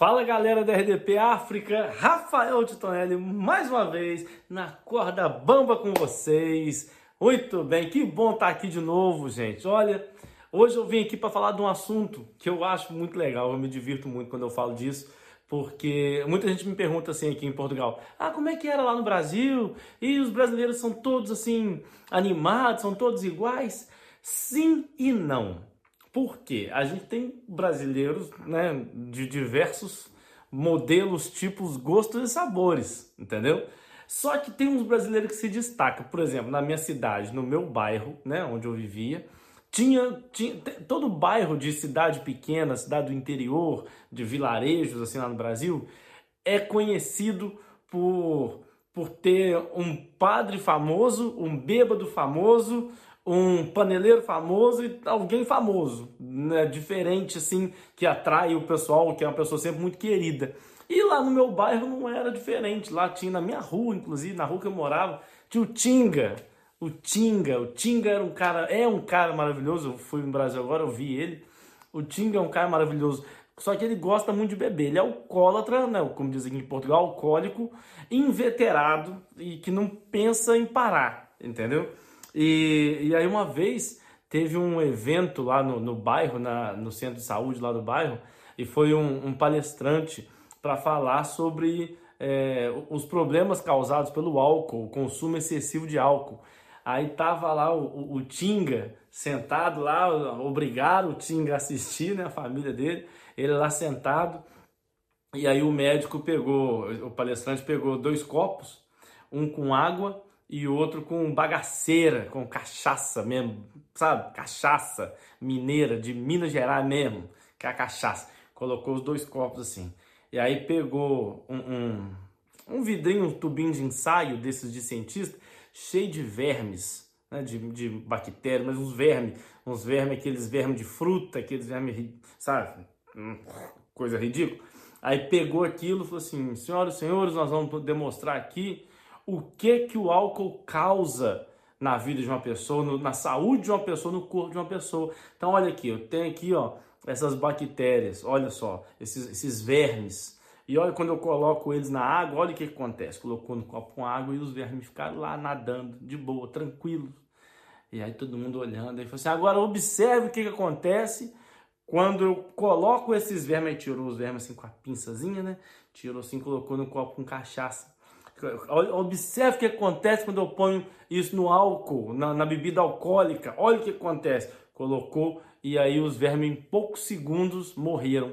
Fala galera da RDP África, Rafael Titonelli mais uma vez na corda bamba com vocês. Muito bem, que bom estar aqui de novo, gente. Olha, hoje eu vim aqui para falar de um assunto que eu acho muito legal, eu me divirto muito quando eu falo disso, porque muita gente me pergunta assim aqui em Portugal: "Ah, como é que era lá no Brasil? E os brasileiros são todos assim animados, são todos iguais?" Sim e não. Por quê? A gente tem brasileiros né, de diversos modelos, tipos, gostos e sabores, entendeu? Só que tem uns brasileiros que se destacam. Por exemplo, na minha cidade, no meu bairro, né, onde eu vivia, tinha, tinha todo bairro de cidade pequena, cidade do interior, de vilarejos assim lá no Brasil, é conhecido por por ter um padre famoso, um bêbado famoso, um paneleiro famoso e alguém famoso, né? diferente assim, que atrai o pessoal, que é uma pessoa sempre muito querida. E lá no meu bairro não era diferente, lá tinha na minha rua, inclusive, na rua que eu morava, tinha o Tinga, o Tinga, o Tinga era um cara, é um cara maravilhoso, eu fui no Brasil agora, eu vi ele, o Tinga é um cara maravilhoso, só que ele gosta muito de beber, ele é alcoólatra, né, como dizem em Portugal, alcoólico, inveterado e que não pensa em parar, entendeu? E, e aí uma vez teve um evento lá no, no bairro, na, no centro de saúde lá do bairro, e foi um, um palestrante para falar sobre é, os problemas causados pelo álcool, o consumo excessivo de álcool. Aí tava lá o, o, o Tinga sentado lá, obrigaram o Tinga a assistir, né, a família dele, ele lá sentado, e aí o médico pegou, o palestrante pegou dois copos, um com água e outro com bagaceira, com cachaça mesmo, sabe? Cachaça mineira de Minas Gerais mesmo, que é a cachaça. Colocou os dois copos assim. E aí pegou um, um, um vidrinho, um tubinho de ensaio desses de cientista, cheio de vermes, né? de, de bactérias, mas uns vermes, uns vermes, aqueles vermes de fruta, aqueles vermes, sabe? Hum, coisa ridícula. Aí pegou aquilo e falou assim: senhoras e senhores, nós vamos demonstrar aqui o que que o álcool causa na vida de uma pessoa, no, na saúde de uma pessoa, no corpo de uma pessoa. Então olha aqui, eu tenho aqui ó essas bactérias, olha só, esses, esses vermes. E olha quando eu coloco eles na água, olha o que, que acontece. Colocou no copo com água e os vermes ficaram lá nadando, de boa, tranquilos. E aí todo mundo olhando, aí falou assim, agora observe o que, que acontece quando eu coloco esses vermes, aí tirou os vermes assim com a pinçazinha, né? Tirou assim, colocou no copo com cachaça. Observe o que acontece quando eu ponho isso no álcool, na, na, bebida alcoólica. Olha o que acontece. Colocou e aí os vermes em poucos segundos morreram.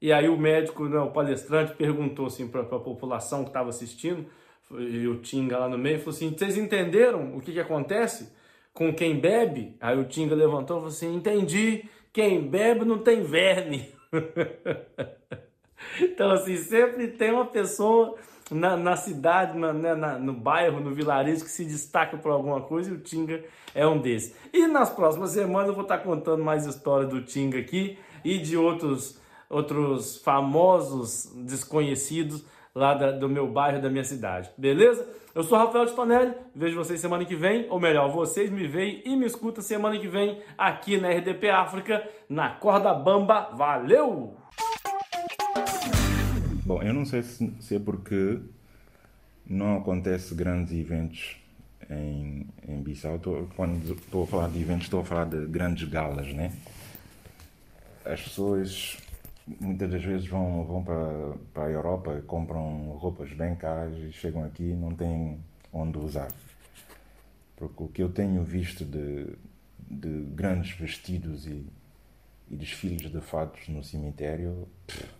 E aí o médico, né, o palestrante, perguntou assim para a população que estava assistindo, e o Tinga lá no meio, falou assim: vocês entenderam o que, que acontece com quem bebe? Aí o Tinga levantou e falou assim: entendi, quem bebe não tem verme. então, assim, sempre tem uma pessoa na, na cidade, na, né, na, no bairro, no vilarejo que se destaca por alguma coisa e o Tinga é um desses. E nas próximas semanas eu vou estar contando mais histórias do Tinga aqui e de outros, outros famosos desconhecidos lá da, do meu bairro, da minha cidade. Beleza? Eu sou Rafael Tonelli, vejo vocês semana que vem, ou melhor, vocês me veem e me escutam semana que vem aqui na RDP África, na Corda Bamba. Valeu! Bom, eu não sei se, se é porque não acontece grandes eventos em, em Bissau. Tô, quando estou a falar de eventos, estou a falar de grandes galas, né? As pessoas muitas das vezes vão, vão para, para a Europa, compram roupas bem caras e chegam aqui e não têm onde usar. Porque o que eu tenho visto de, de grandes vestidos e, e desfiles de fatos no cemitério. Pff,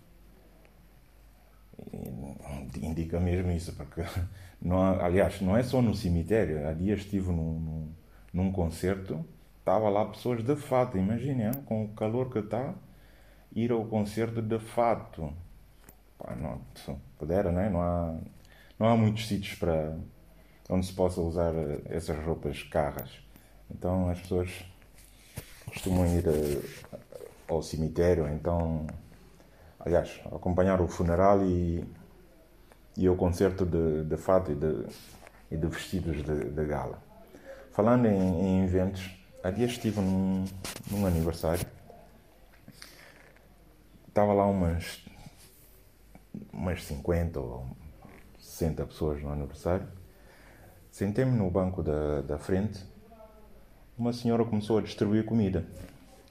indica mesmo isso, porque não há, aliás, não é só no cemitério. Há dias estive num, num, num concerto, estava lá pessoas de fato, imaginem, com o calor que está, ir ao concerto de fato. Pá, não, pudera, né? não há não há muitos sítios para onde se possa usar eh, essas roupas carras. Então as pessoas costumam ir eh, ao cemitério, então aliás, acompanhar o funeral e, e o concerto de, de fato e de, e de vestidos de, de gala. Falando em, em, eventos, há dias estive num, num aniversário, estava lá umas umas 50 ou 60 pessoas no aniversário. Sentei-me no banco da, da frente. Uma senhora começou a distribuir comida.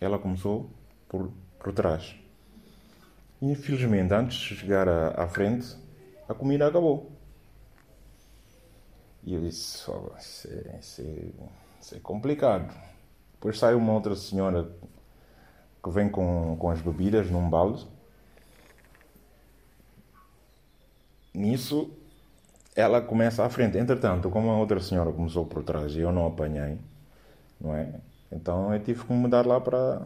Ela começou por, por trás. Infelizmente, antes de chegar à, à frente, a comida acabou. E eu disse: oh, isso, é, isso, é, isso é complicado. Depois sai uma outra senhora que vem com, com as bebidas num balde. Nisso, ela começa à frente. Entretanto, como a outra senhora começou por trás e eu não apanhei, não é? Então eu tive que mudar lá para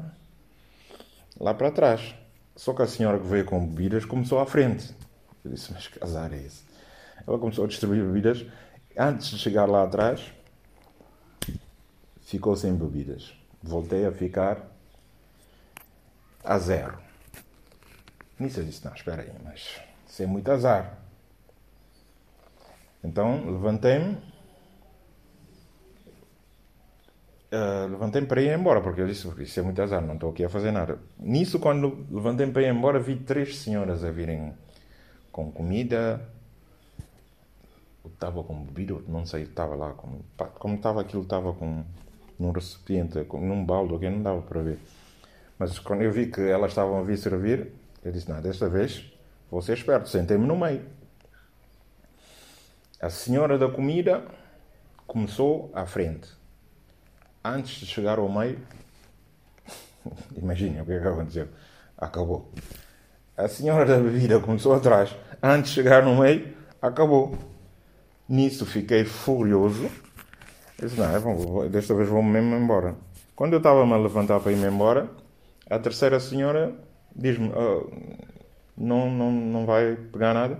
lá para trás. Só que a senhora que veio com bebidas começou à frente. Eu disse, mas que azar é esse? Ela começou a distribuir bebidas. Antes de chegar lá atrás, ficou sem bebidas. Voltei a ficar a zero. Nisso eu disse, não, espera aí, mas isso é muito azar. Então levantei-me. Uh, levantei-me para ir embora, porque eu disse, isso é muito azar, não estou aqui a fazer nada. Nisso, quando levantei-me para ir embora, vi três senhoras a virem com comida. Estava com bebida, não sei, estava lá. Com, como estava aquilo, estava com num recipiente, com, num balde, que não dava para ver. Mas quando eu vi que elas estavam a vir servir, eu disse: Não, desta vez vou ser esperto, sentei-me no meio. A senhora da comida começou à frente. Antes de chegar ao meio, imaginem o que, é que aconteceu. Acabou. A senhora da bebida começou atrás. Antes de chegar no meio, acabou. Nisso fiquei furioso. Disse, não, é desta vez vou-me mesmo embora. Quando eu estava-me a levantar para ir-me embora, a terceira senhora diz-me, oh, não, não, não vai pegar nada.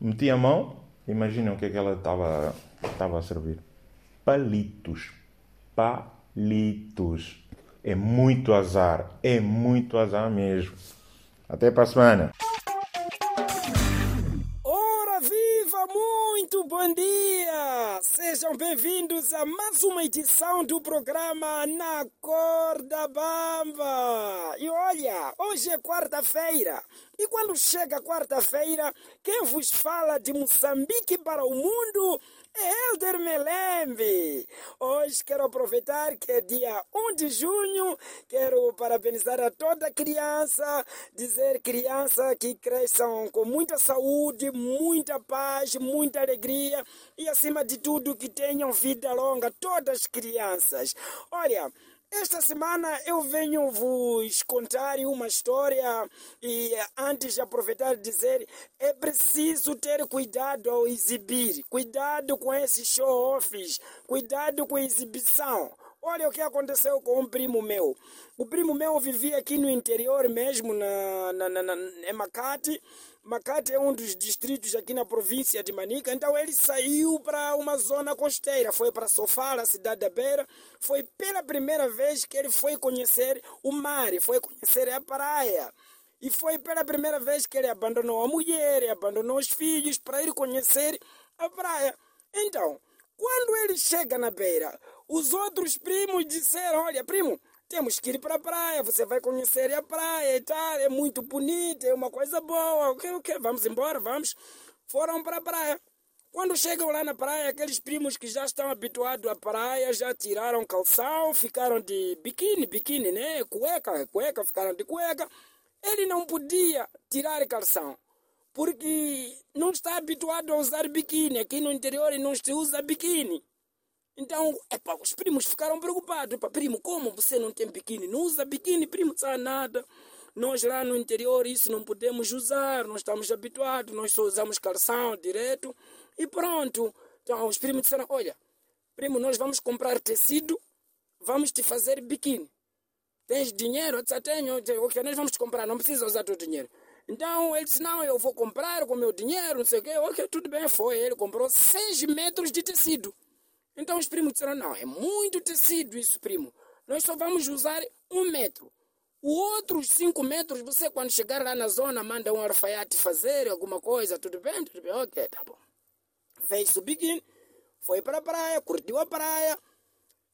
Meti a mão, imaginem o que é que ela estava, estava a servir. Palitos. Palitos. É muito azar. É muito azar mesmo. Até para a semana. Ora viva, muito bom dia! Sejam bem-vindos a mais uma edição do programa Na Corda Bamba. E olha, hoje é quarta-feira. E quando chega quarta-feira, quem vos fala de Moçambique para o mundo Helder Melembe. Hoje quero aproveitar que é dia 1 de junho, quero parabenizar a toda criança, dizer criança que cresçam com muita saúde, muita paz, muita alegria e acima de tudo que tenham vida longa, todas as crianças. Olha, esta semana eu venho vos contar uma história e antes de aproveitar dizer, é preciso ter cuidado ao exibir, cuidado com esses show-offs, cuidado com a exibição. Olha o que aconteceu com um primo meu. O primo meu vivia aqui no interior mesmo, na, na, na, na em Macate. Macate é um dos distritos aqui na província de Manica, então ele saiu para uma zona costeira, foi para Sofala, cidade da Beira. Foi pela primeira vez que ele foi conhecer o mar, foi conhecer a praia. E foi pela primeira vez que ele abandonou a mulher, abandonou os filhos para ir conhecer a praia. Então, quando ele chega na beira, os outros primos disseram: Olha, primo, temos que ir para a praia, você vai conhecer a praia e tal, é muito bonito, é uma coisa boa, o que, o que, vamos embora, vamos. Foram para a praia. Quando chegam lá na praia, aqueles primos que já estão habituados à praia já tiraram calção, ficaram de biquíni, biquíni, né? Cueca, cueca, ficaram de cueca. Ele não podia tirar calção, porque não está habituado a usar biquíni. Aqui no interior não se usa biquíni. Então, epa, os primos ficaram preocupados. Epa, primo, como você não tem biquíni? Não usa biquíni, primo, sabe nada. Nós lá no interior isso não podemos usar, nós estamos habituados, nós só usamos calção direto e pronto. Então os primos disseram, olha, primo, nós vamos comprar tecido, vamos te fazer biquíni. Tens dinheiro? Eu disse, tenho. Ok, nós vamos te comprar, não precisa usar teu dinheiro. Então ele disse, não, eu vou comprar com meu dinheiro, não sei o quê. Ok, tudo bem, foi. Ele comprou 6 metros de tecido. Então os primos disseram, não, é muito tecido isso, primo. Nós só vamos usar um metro. O outros cinco metros, você quando chegar lá na zona, manda um alfaiate fazer alguma coisa, tudo bem? Tudo bem, ok, tá bom. Fez o biquíni, foi para a praia, curtiu a praia.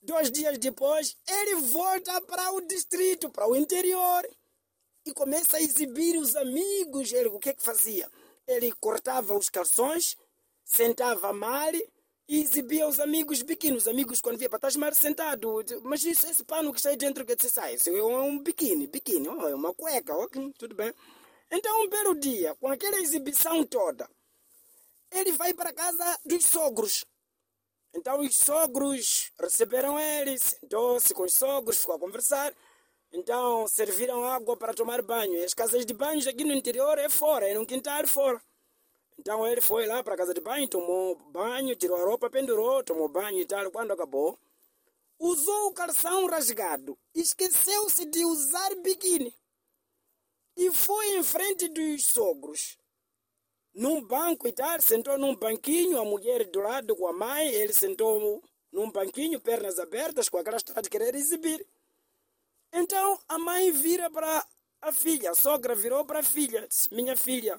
Dois dias depois, ele volta para o distrito, para o interior. E começa a exibir os amigos. Ele, o que que fazia? ele cortava os calções, sentava mal e exibia os amigos biquíni. Os amigos, quando via, estás mal sentado. Mas isso, esse pano que está aí dentro, que você sai, isso é um biquíni, biquíni, oh, é uma cueca, ok, tudo bem. Então, um belo dia, com aquela exibição toda, ele vai para casa dos sogros. Então, os sogros receberam ele, sentou-se com os sogros, ficou a conversar. Então, serviram água para tomar banho. E as casas de banho aqui no interior é fora, é no quintal fora. Então, ele foi lá para a casa de banho, tomou banho, tirou a roupa, pendurou, tomou banho e tal. Quando acabou, usou o calção rasgado. Esqueceu-se de usar biquíni. E foi em frente dos sogros. Num banco e tal, sentou num banquinho, a mulher do lado com a mãe, ele sentou num banquinho, pernas abertas, com aquela história de querer exibir. Então a mãe vira para a filha, a sogra virou para a filha, disse, minha filha,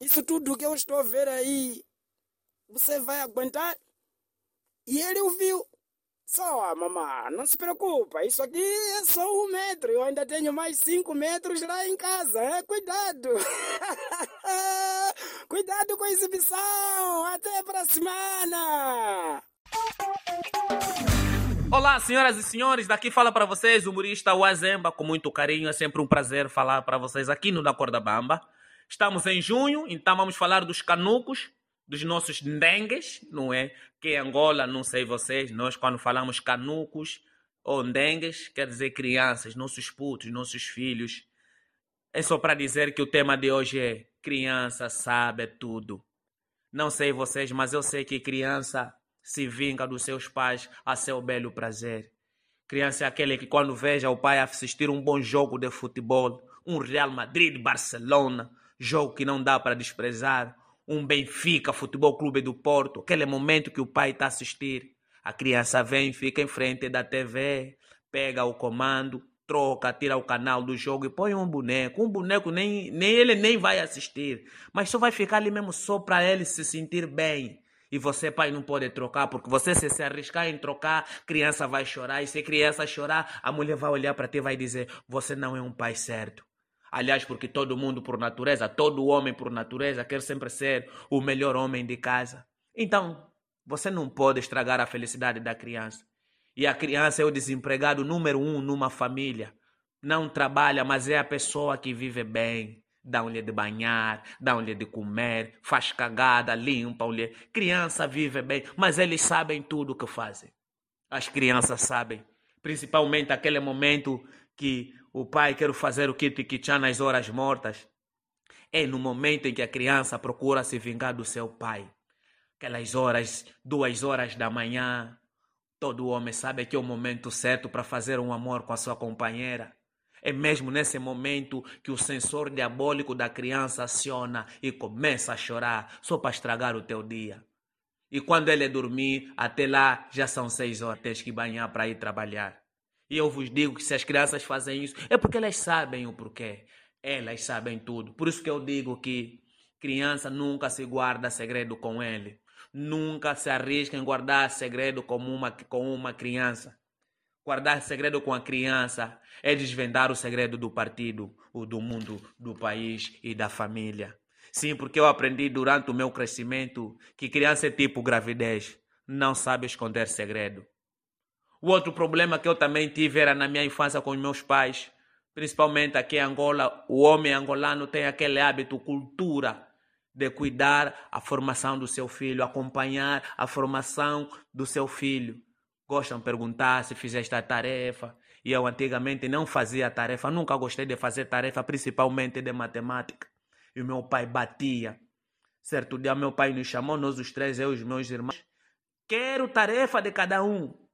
isso tudo que eu estou a ver aí, você vai aguentar? E ele ouviu. Só, mamãe, não se preocupa, isso aqui é só um metro, eu ainda tenho mais cinco metros lá em casa, é? Cuidado! Cuidado com a exibição! Até para semana! Olá, senhoras e senhores, daqui fala para vocês o humorista Wazemba, com muito carinho, é sempre um prazer falar para vocês aqui no Da Corda Bamba. Estamos em junho, então vamos falar dos canucos, dos nossos dengues, não é? Que em Angola, não sei vocês, nós quando falamos canucos ou dengues, quer dizer crianças, nossos putos, nossos filhos. É só para dizer que o tema de hoje é criança sabe tudo. Não sei vocês, mas eu sei que criança se vinga dos seus pais a seu belo prazer. Criança é aquele que quando veja o pai assistir um bom jogo de futebol, um Real Madrid, Barcelona, jogo que não dá para desprezar, um Benfica, Futebol Clube do Porto, aquele momento que o pai está a assistir, a criança vem, fica em frente da TV, pega o comando, troca, tira o canal do jogo e põe um boneco. Um boneco nem, nem ele nem vai assistir, mas só vai ficar ali mesmo só para ele se sentir bem. E você, pai, não pode trocar, porque você, se se arriscar em trocar, criança vai chorar. E se criança chorar, a mulher vai olhar para ti e vai dizer: Você não é um pai certo. Aliás, porque todo mundo, por natureza, todo homem, por natureza, quer sempre ser o melhor homem de casa. Então, você não pode estragar a felicidade da criança. E a criança é o desempregado número um numa família. Não trabalha, mas é a pessoa que vive bem dão-lhe de banhar, dão-lhe de comer, faz cagada, limpam-lhe. Criança vive bem, mas eles sabem tudo o que fazem. As crianças sabem, principalmente aquele momento que o pai quer fazer o kit-kitchan nas horas mortas. É no momento em que a criança procura se vingar do seu pai. Aquelas horas, duas horas da manhã, todo homem sabe que é o momento certo para fazer um amor com a sua companheira. É mesmo nesse momento que o sensor diabólico da criança aciona e começa a chorar só para estragar o teu dia. E quando ele dormir, até lá já são seis horas, tens que banhar para ir trabalhar. E eu vos digo que se as crianças fazem isso, é porque elas sabem o porquê. Elas sabem tudo. Por isso que eu digo que criança nunca se guarda segredo com ele. Nunca se arrisca em guardar segredo com uma, com uma criança. Guardar segredo com a criança é desvendar o segredo do partido, o do mundo, do país e da família. Sim, porque eu aprendi durante o meu crescimento que criança é tipo gravidez, não sabe esconder segredo. O outro problema que eu também tive era na minha infância com meus pais, principalmente aqui em Angola, o homem angolano tem aquele hábito, cultura de cuidar a formação do seu filho, acompanhar a formação do seu filho gostam de perguntar se fizeste a tarefa. E eu antigamente não fazia tarefa, nunca gostei de fazer tarefa, principalmente de matemática. E meu pai batia. Certo dia, meu pai nos chamou, nós os três, eu e os meus irmãos. Quero tarefa de cada um.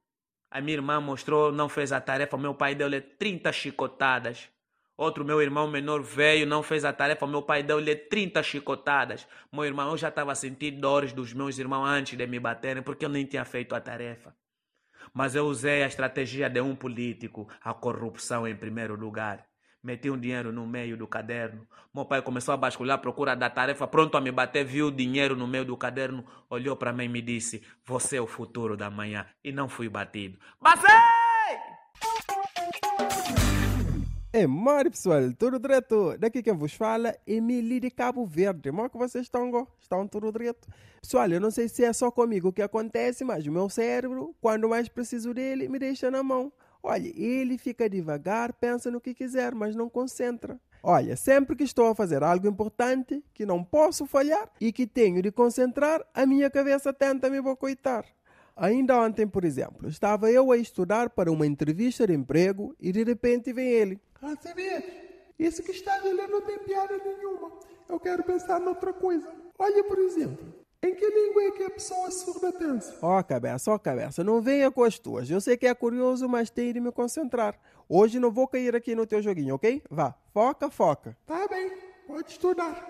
A minha irmã mostrou, não fez a tarefa, meu pai deu-lhe 30 chicotadas. Outro meu irmão menor veio, não fez a tarefa, meu pai deu-lhe 30 chicotadas. Meu irmão, eu já estava a sentir dores dos meus irmãos antes de me baterem, porque eu nem tinha feito a tarefa. Mas eu usei a estratégia de um político, a corrupção em primeiro lugar. Meti um dinheiro no meio do caderno. Meu pai começou a basculhar à procura da tarefa, pronto a me bater, viu o dinheiro no meio do caderno, olhou para mim e me disse: Você é o futuro da manhã. E não fui batido. Basei! É, mare pessoal, tudo direto. Daqui quem vos fala é Emily de Cabo Verde. Como é que vocês estão? go? Estão tudo direto? Pessoal, eu não sei se é só comigo que acontece, mas o meu cérebro, quando mais preciso dele, me deixa na mão. Olha, ele fica devagar, pensa no que quiser, mas não concentra. Olha, sempre que estou a fazer algo importante, que não posso falhar e que tenho de concentrar, a minha cabeça tenta me bocoitar. Ainda ontem, por exemplo, estava eu a estudar para uma entrevista de emprego e de repente vem ele. Ah, sabias? Isso que estás a ler não tem piada nenhuma. Eu quero pensar noutra coisa. Olha, por exemplo, em que língua é que a pessoa surda pensa? Ó oh, cabeça, ó oh, cabeça, não venha com as tuas. Eu sei que é curioso, mas tenho de me concentrar. Hoje não vou cair aqui no teu joguinho, ok? Vá, foca, foca. Tá bem, pode estudar.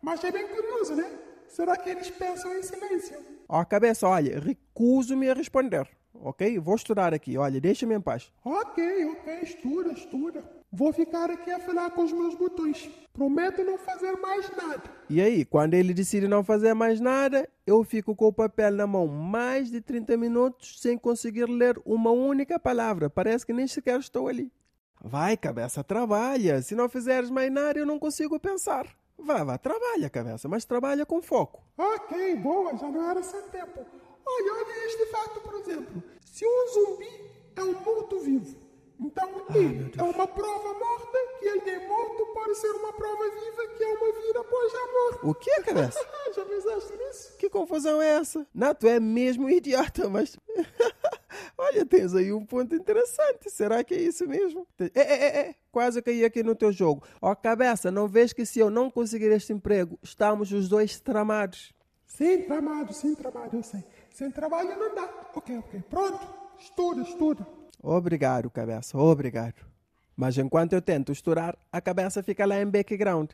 Mas é bem curioso, né? Será que eles pensam em silêncio? Ó, oh, cabeça, olha, recuso-me a responder. Ok? Vou estudar aqui. Olha, deixa-me em paz. Ok, ok, estuda, estuda. Vou ficar aqui a falar com os meus botões. Prometo não fazer mais nada. E aí, quando ele decide não fazer mais nada, eu fico com o papel na mão mais de 30 minutos sem conseguir ler uma única palavra. Parece que nem sequer estou ali. Vai, cabeça, trabalha. Se não fizeres mais nada, eu não consigo pensar. Vá, vá, trabalha, cabeça, mas trabalha com foco. Ok, boa, já não era sem tempo. Olha, olha este fato, por exemplo. Se um zumbi é um morto-vivo, então ele é uma prova morta que é morto pode ser uma prova viva que é uma vida após a morte. O que, cabeça? já pensaste nisso? Que confusão é essa? Não, tu é mesmo idiota, mas... Olha, tens aí um ponto interessante. Será que é isso mesmo? É, é, é, é. Quase caí aqui no teu jogo. Ó, oh, cabeça, não vês que se eu não conseguir este emprego, estamos os dois tramados? Sim, tramado, sim, tramado, eu sei. Sem trabalho não dá. Ok, ok. Pronto. Estuda, estuda. Obrigado, cabeça, obrigado. Mas enquanto eu tento estourar, a cabeça fica lá em background.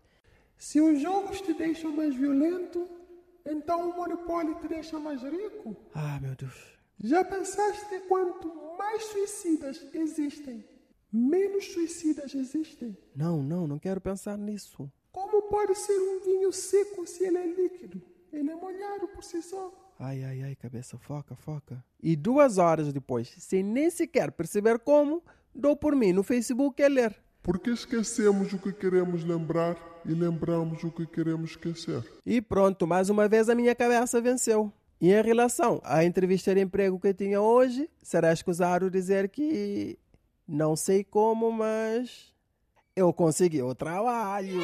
Se os jogos te deixam mais violento, então o monopólio te deixa mais rico? Ah, meu Deus. Já pensaste que quanto mais suicidas existem, menos suicidas existem? Não, não, não quero pensar nisso. Como pode ser um vinho seco se ele é líquido? Ele é molhado por si só. Ai, ai, ai, cabeça, foca, foca. E duas horas depois, sem nem sequer perceber como, dou por mim no Facebook a ler. Porque esquecemos o que queremos lembrar e lembramos o que queremos esquecer. E pronto, mais uma vez a minha cabeça venceu. E em relação à entrevista de emprego que tinha hoje, será escusado dizer que não sei como, mas eu consegui o trabalho.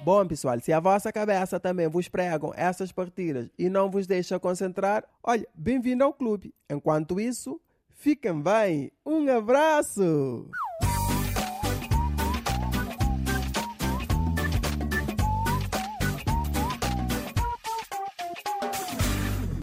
Bom, pessoal, se a vossa cabeça também vos pregam essas partidas e não vos deixa concentrar, olha, bem-vindo ao clube. Enquanto isso, fiquem bem. Um abraço!